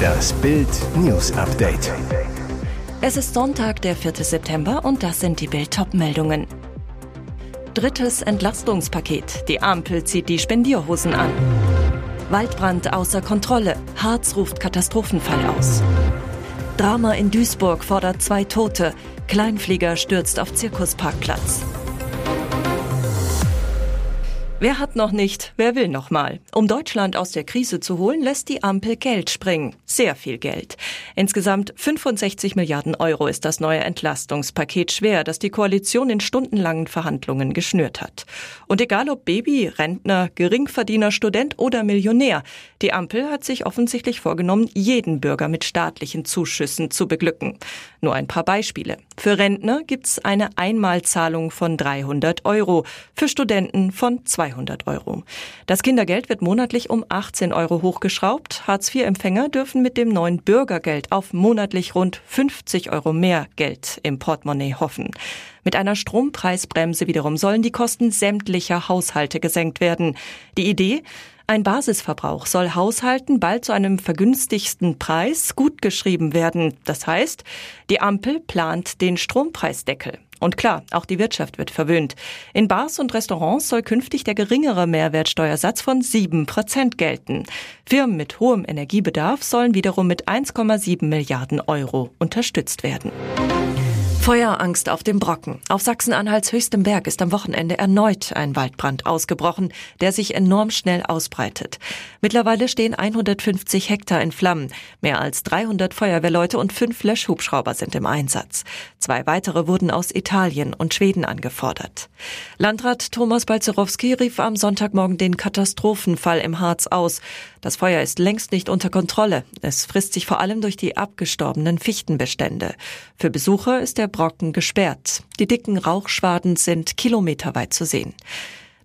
Das Bild News Update. Es ist Sonntag, der 4. September und das sind die Bild meldungen Drittes Entlastungspaket. Die Ampel zieht die Spendierhosen an. Waldbrand außer Kontrolle. Harz ruft Katastrophenfall aus. Drama in Duisburg fordert zwei Tote. Kleinflieger stürzt auf Zirkusparkplatz. Wer hat noch nicht, wer will noch mal? Um Deutschland aus der Krise zu holen, lässt die Ampel Geld springen. Sehr viel Geld. Insgesamt 65 Milliarden Euro ist das neue Entlastungspaket schwer, das die Koalition in stundenlangen Verhandlungen geschnürt hat. Und egal ob Baby, Rentner, Geringverdiener, Student oder Millionär, die Ampel hat sich offensichtlich vorgenommen, jeden Bürger mit staatlichen Zuschüssen zu beglücken. Nur ein paar Beispiele. Für Rentner gibt's eine Einmalzahlung von 300 Euro, für Studenten von 200 200 Euro. Das Kindergeld wird monatlich um 18 Euro hochgeschraubt. Hartz-IV-Empfänger dürfen mit dem neuen Bürgergeld auf monatlich rund 50 Euro mehr Geld im Portemonnaie hoffen. Mit einer Strompreisbremse wiederum sollen die Kosten sämtlicher Haushalte gesenkt werden. Die Idee? Ein Basisverbrauch soll Haushalten bald zu einem vergünstigsten Preis gutgeschrieben werden. Das heißt, die Ampel plant den Strompreisdeckel. Und klar, auch die Wirtschaft wird verwöhnt. In Bars und Restaurants soll künftig der geringere Mehrwertsteuersatz von 7 Prozent gelten. Firmen mit hohem Energiebedarf sollen wiederum mit 1,7 Milliarden Euro unterstützt werden. Feuerangst auf dem Brocken. Auf Sachsen-Anhalts höchstem Berg ist am Wochenende erneut ein Waldbrand ausgebrochen, der sich enorm schnell ausbreitet. Mittlerweile stehen 150 Hektar in Flammen. Mehr als 300 Feuerwehrleute und fünf Löschhubschrauber sind im Einsatz. Zwei weitere wurden aus Italien und Schweden angefordert. Landrat Thomas Balzerowski rief am Sonntagmorgen den Katastrophenfall im Harz aus. Das Feuer ist längst nicht unter Kontrolle. Es frisst sich vor allem durch die abgestorbenen Fichtenbestände. Für Besucher ist der Brocken gesperrt. Die dicken Rauchschwaden sind kilometerweit zu sehen.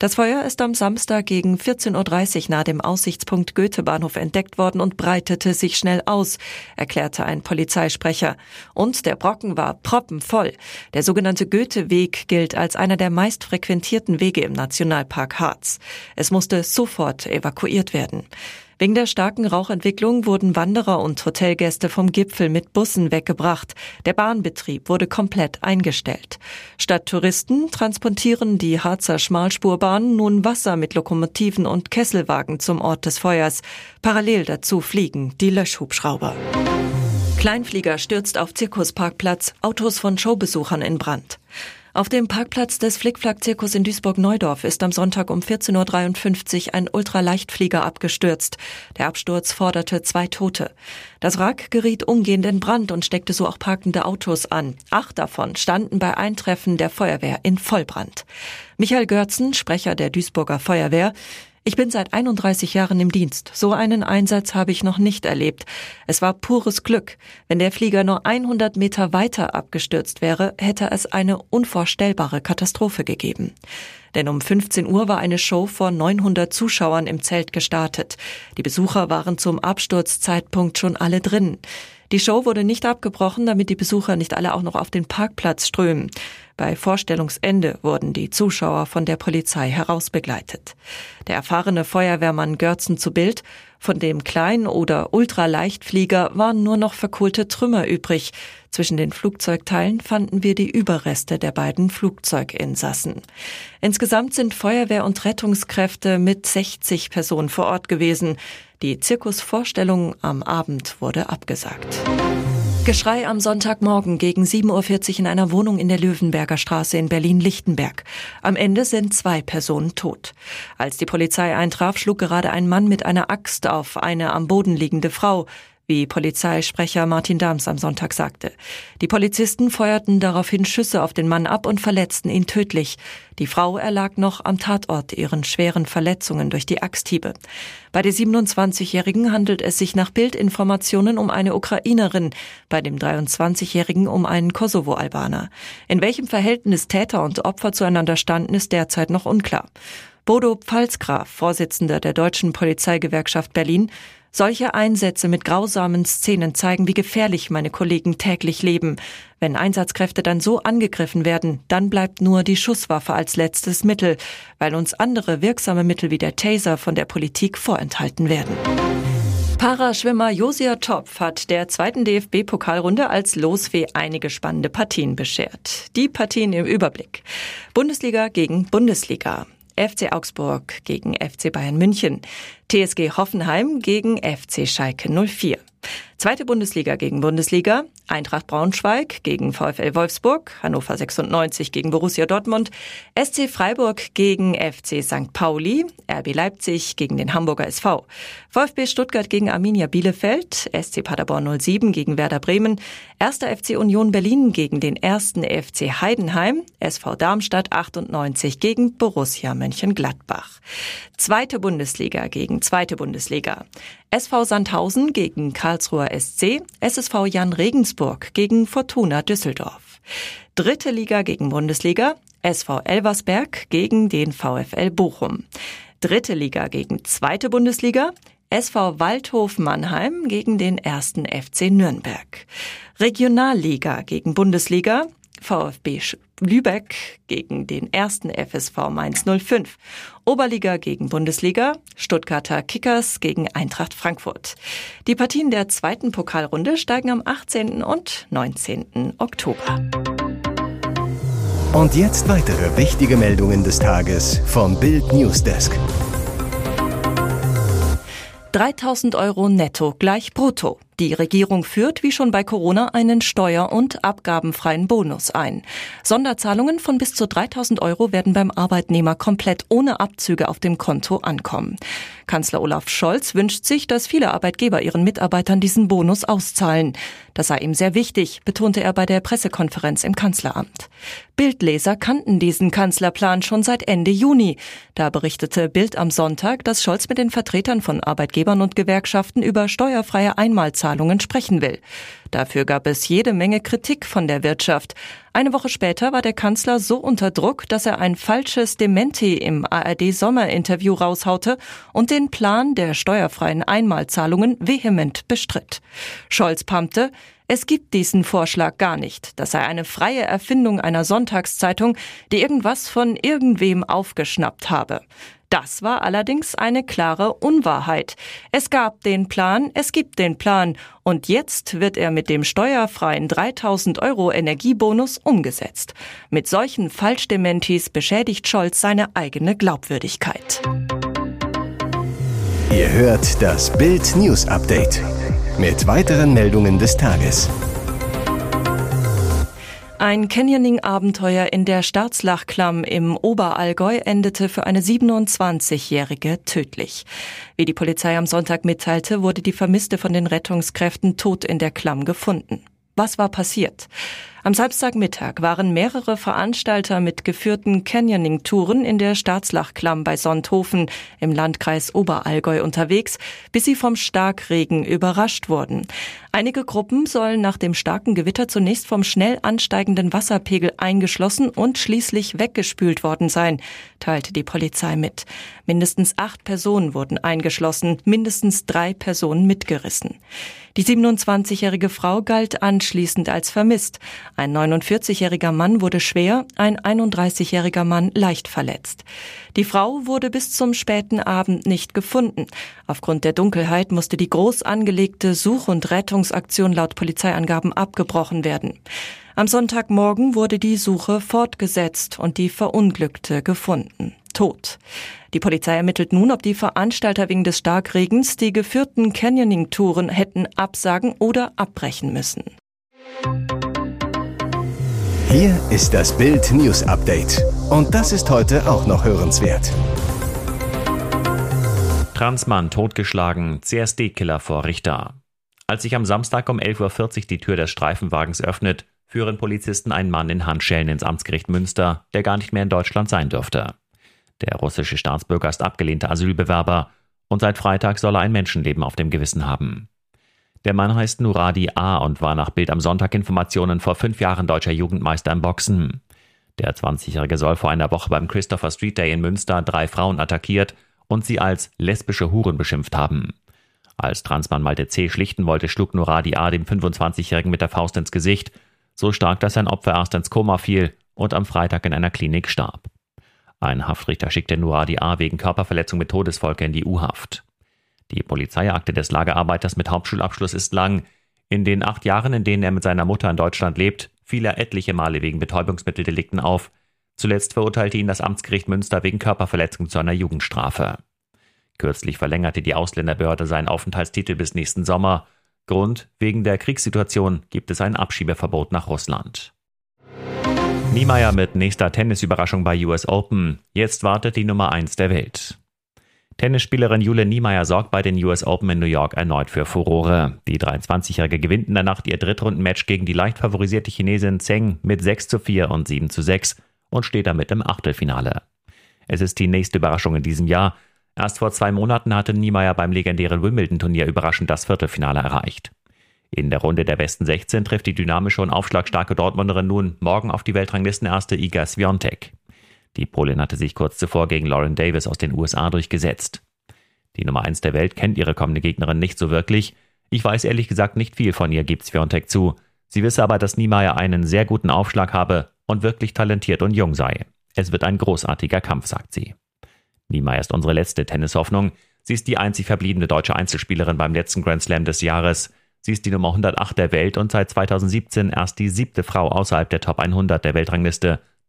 Das Feuer ist am Samstag gegen 14.30 Uhr nahe dem Aussichtspunkt Goethebahnhof entdeckt worden und breitete sich schnell aus, erklärte ein Polizeisprecher. Und der Brocken war proppenvoll. Der sogenannte Goetheweg gilt als einer der meist frequentierten Wege im Nationalpark Harz. Es musste sofort evakuiert werden. Wegen der starken Rauchentwicklung wurden Wanderer und Hotelgäste vom Gipfel mit Bussen weggebracht. Der Bahnbetrieb wurde komplett eingestellt. Statt Touristen transportieren die Harzer Schmalspurbahnen nun Wasser mit Lokomotiven und Kesselwagen zum Ort des Feuers. Parallel dazu fliegen die Löschhubschrauber. Kleinflieger stürzt auf Zirkusparkplatz, Autos von Showbesuchern in Brand. Auf dem Parkplatz des Flickflack-Zirkus in Duisburg-Neudorf ist am Sonntag um 14.53 Uhr ein Ultraleichtflieger abgestürzt. Der Absturz forderte zwei Tote. Das Wrack geriet umgehend in Brand und steckte so auch parkende Autos an. Acht davon standen bei Eintreffen der Feuerwehr in Vollbrand. Michael Görzen, Sprecher der Duisburger Feuerwehr, ich bin seit 31 Jahren im Dienst. So einen Einsatz habe ich noch nicht erlebt. Es war pures Glück. Wenn der Flieger nur 100 Meter weiter abgestürzt wäre, hätte es eine unvorstellbare Katastrophe gegeben. Denn um 15 Uhr war eine Show vor 900 Zuschauern im Zelt gestartet. Die Besucher waren zum Absturzzeitpunkt schon alle drin. Die Show wurde nicht abgebrochen, damit die Besucher nicht alle auch noch auf den Parkplatz strömen. Bei Vorstellungsende wurden die Zuschauer von der Polizei herausbegleitet. Der erfahrene Feuerwehrmann Görzen zu Bild, von dem Klein- oder Ultraleichtflieger waren nur noch verkohlte Trümmer übrig. Zwischen den Flugzeugteilen fanden wir die Überreste der beiden Flugzeuginsassen. Insgesamt sind Feuerwehr und Rettungskräfte mit 60 Personen vor Ort gewesen. Die Zirkusvorstellung am Abend wurde abgesagt. Geschrei am Sonntagmorgen gegen 7.40 Uhr in einer Wohnung in der Löwenberger Straße in Berlin-Lichtenberg. Am Ende sind zwei Personen tot. Als die Polizei eintraf, schlug gerade ein Mann mit einer Axt auf eine am Boden liegende Frau wie Polizeisprecher Martin Dahms am Sonntag sagte. Die Polizisten feuerten daraufhin Schüsse auf den Mann ab und verletzten ihn tödlich. Die Frau erlag noch am Tatort ihren schweren Verletzungen durch die Axthiebe. Bei der 27-Jährigen handelt es sich nach Bildinformationen um eine Ukrainerin, bei dem 23-Jährigen um einen Kosovo-Albaner. In welchem Verhältnis Täter und Opfer zueinander standen, ist derzeit noch unklar. Bodo Pfalzgraf, Vorsitzender der Deutschen Polizeigewerkschaft Berlin, solche Einsätze mit grausamen Szenen zeigen, wie gefährlich meine Kollegen täglich leben. Wenn Einsatzkräfte dann so angegriffen werden, dann bleibt nur die Schusswaffe als letztes Mittel, weil uns andere wirksame Mittel wie der Taser von der Politik vorenthalten werden. Paraschwimmer Josia Topf hat der zweiten DFB-Pokalrunde als Losfee einige spannende Partien beschert. Die Partien im Überblick. Bundesliga gegen Bundesliga. FC Augsburg gegen FC Bayern München. TSG Hoffenheim gegen FC Schalke 04. Zweite Bundesliga gegen Bundesliga, Eintracht Braunschweig gegen VfL Wolfsburg, Hannover 96 gegen Borussia Dortmund, SC Freiburg gegen FC St. Pauli, RB Leipzig gegen den Hamburger SV, VfB Stuttgart gegen Arminia Bielefeld, SC Paderborn 07 gegen Werder Bremen, 1. FC Union Berlin gegen den 1. FC Heidenheim, SV Darmstadt 98 gegen Borussia Mönchengladbach. Zweite Bundesliga gegen Zweite Bundesliga. SV Sandhausen gegen Karlsruher SC, SSV Jan Regensburg gegen Fortuna Düsseldorf. Dritte Liga gegen Bundesliga, SV Elversberg gegen den VfL Bochum. Dritte Liga gegen Zweite Bundesliga, SV Waldhof Mannheim gegen den ersten FC Nürnberg. Regionalliga gegen Bundesliga, VfB Lübeck gegen den ersten FSV Mainz 05. Oberliga gegen Bundesliga, Stuttgarter Kickers gegen Eintracht Frankfurt. Die Partien der zweiten Pokalrunde steigen am 18. und 19. Oktober. Und jetzt weitere wichtige Meldungen des Tages vom Bild Newsdesk. 3000 Euro netto gleich brutto. Die Regierung führt, wie schon bei Corona, einen steuer- und abgabenfreien Bonus ein. Sonderzahlungen von bis zu 3000 Euro werden beim Arbeitnehmer komplett ohne Abzüge auf dem Konto ankommen. Kanzler Olaf Scholz wünscht sich, dass viele Arbeitgeber ihren Mitarbeitern diesen Bonus auszahlen. Das sei ihm sehr wichtig, betonte er bei der Pressekonferenz im Kanzleramt. Bildleser kannten diesen Kanzlerplan schon seit Ende Juni. Da berichtete Bild am Sonntag, dass Scholz mit den Vertretern von Arbeitgebern und Gewerkschaften über steuerfreie Einmalzahlungen Zahlungen sprechen will. Dafür gab es jede Menge Kritik von der Wirtschaft. Eine Woche später war der Kanzler so unter Druck, dass er ein falsches Dementi im ARD-Sommerinterview raushaute und den Plan der steuerfreien Einmalzahlungen vehement bestritt. Scholz pumpte, es gibt diesen Vorschlag gar nicht. Das sei eine freie Erfindung einer Sonntagszeitung, die irgendwas von irgendwem aufgeschnappt habe. Das war allerdings eine klare Unwahrheit. Es gab den Plan, es gibt den Plan und jetzt wird er mit dem steuerfreien 3000 Euro Energiebonus umgesetzt. Mit solchen Falschdementis beschädigt Scholz seine eigene Glaubwürdigkeit. Ihr hört das Bild News Update mit weiteren Meldungen des Tages. Ein Canyoning-Abenteuer in der Staatslachklamm im Oberallgäu endete für eine 27-Jährige tödlich. Wie die Polizei am Sonntag mitteilte, wurde die Vermisste von den Rettungskräften tot in der Klamm gefunden. Was war passiert? Am Samstagmittag waren mehrere Veranstalter mit geführten Canyoning-Touren in der Staatslachklamm bei Sonthofen im Landkreis Oberallgäu unterwegs, bis sie vom Starkregen überrascht wurden. Einige Gruppen sollen nach dem starken Gewitter zunächst vom schnell ansteigenden Wasserpegel eingeschlossen und schließlich weggespült worden sein, teilte die Polizei mit. Mindestens acht Personen wurden eingeschlossen, mindestens drei Personen mitgerissen. Die 27-jährige Frau galt anschließend als vermisst. Ein 49-jähriger Mann wurde schwer, ein 31-jähriger Mann leicht verletzt. Die Frau wurde bis zum späten Abend nicht gefunden. Aufgrund der Dunkelheit musste die groß angelegte Such- und Rettungsaktion laut Polizeiangaben abgebrochen werden. Am Sonntagmorgen wurde die Suche fortgesetzt und die Verunglückte gefunden. Tot. Die Polizei ermittelt nun, ob die Veranstalter wegen des Starkregens die geführten Canyoning-Touren hätten absagen oder abbrechen müssen. Hier ist das Bild News Update. Und das ist heute auch noch hörenswert. Transmann totgeschlagen, CSD-Killer vor Richter. Als sich am Samstag um 11.40 Uhr die Tür des Streifenwagens öffnet, führen Polizisten einen Mann in Handschellen ins Amtsgericht Münster, der gar nicht mehr in Deutschland sein dürfte. Der russische Staatsbürger ist abgelehnter Asylbewerber und seit Freitag soll er ein Menschenleben auf dem Gewissen haben. Der Mann heißt Nuradi A. und war nach Bild am Sonntag Informationen vor fünf Jahren deutscher Jugendmeister im Boxen. Der 20-Jährige soll vor einer Woche beim Christopher Street Day in Münster drei Frauen attackiert und sie als lesbische Huren beschimpft haben. Als Transmann Malte C. schlichten wollte, schlug Nuradi A. dem 25-Jährigen mit der Faust ins Gesicht, so stark, dass sein Opfer erst ins Koma fiel und am Freitag in einer Klinik starb. Ein Haftrichter schickte Nuradi A. wegen Körperverletzung mit Todesfolge in die U-Haft. Die Polizeiakte des Lagerarbeiters mit Hauptschulabschluss ist lang. In den acht Jahren, in denen er mit seiner Mutter in Deutschland lebt, fiel er etliche Male wegen Betäubungsmitteldelikten auf. Zuletzt verurteilte ihn das Amtsgericht Münster wegen Körperverletzung zu einer Jugendstrafe. Kürzlich verlängerte die Ausländerbehörde seinen Aufenthaltstitel bis nächsten Sommer. Grund, wegen der Kriegssituation gibt es ein Abschiebeverbot nach Russland. Niemeyer mit nächster Tennisüberraschung bei US Open. Jetzt wartet die Nummer 1 der Welt. Tennisspielerin Jule Niemeyer sorgt bei den US Open in New York erneut für Furore. Die 23-Jährige gewinnt in der Nacht ihr Drittrundenmatch gegen die leicht favorisierte Chinesin Zheng mit 6 zu 4 und 7 zu 6 und steht damit im Achtelfinale. Es ist die nächste Überraschung in diesem Jahr. Erst vor zwei Monaten hatte Niemeyer beim legendären Wimbledon-Turnier überraschend das Viertelfinale erreicht. In der Runde der besten 16 trifft die dynamische und aufschlagstarke Dortmunderin nun morgen auf die Weltranglistenerste Iga Swiatek. Die Polin hatte sich kurz zuvor gegen Lauren Davis aus den USA durchgesetzt. Die Nummer 1 der Welt kennt ihre kommende Gegnerin nicht so wirklich. Ich weiß ehrlich gesagt nicht viel von ihr, gibt Swiatek zu. Sie wisse aber, dass Niemeyer einen sehr guten Aufschlag habe und wirklich talentiert und jung sei. Es wird ein großartiger Kampf, sagt sie. Niemeyer ist unsere letzte Tennishoffnung. Sie ist die einzig verbliebene deutsche Einzelspielerin beim letzten Grand Slam des Jahres. Sie ist die Nummer 108 der Welt und seit 2017 erst die siebte Frau außerhalb der Top 100 der Weltrangliste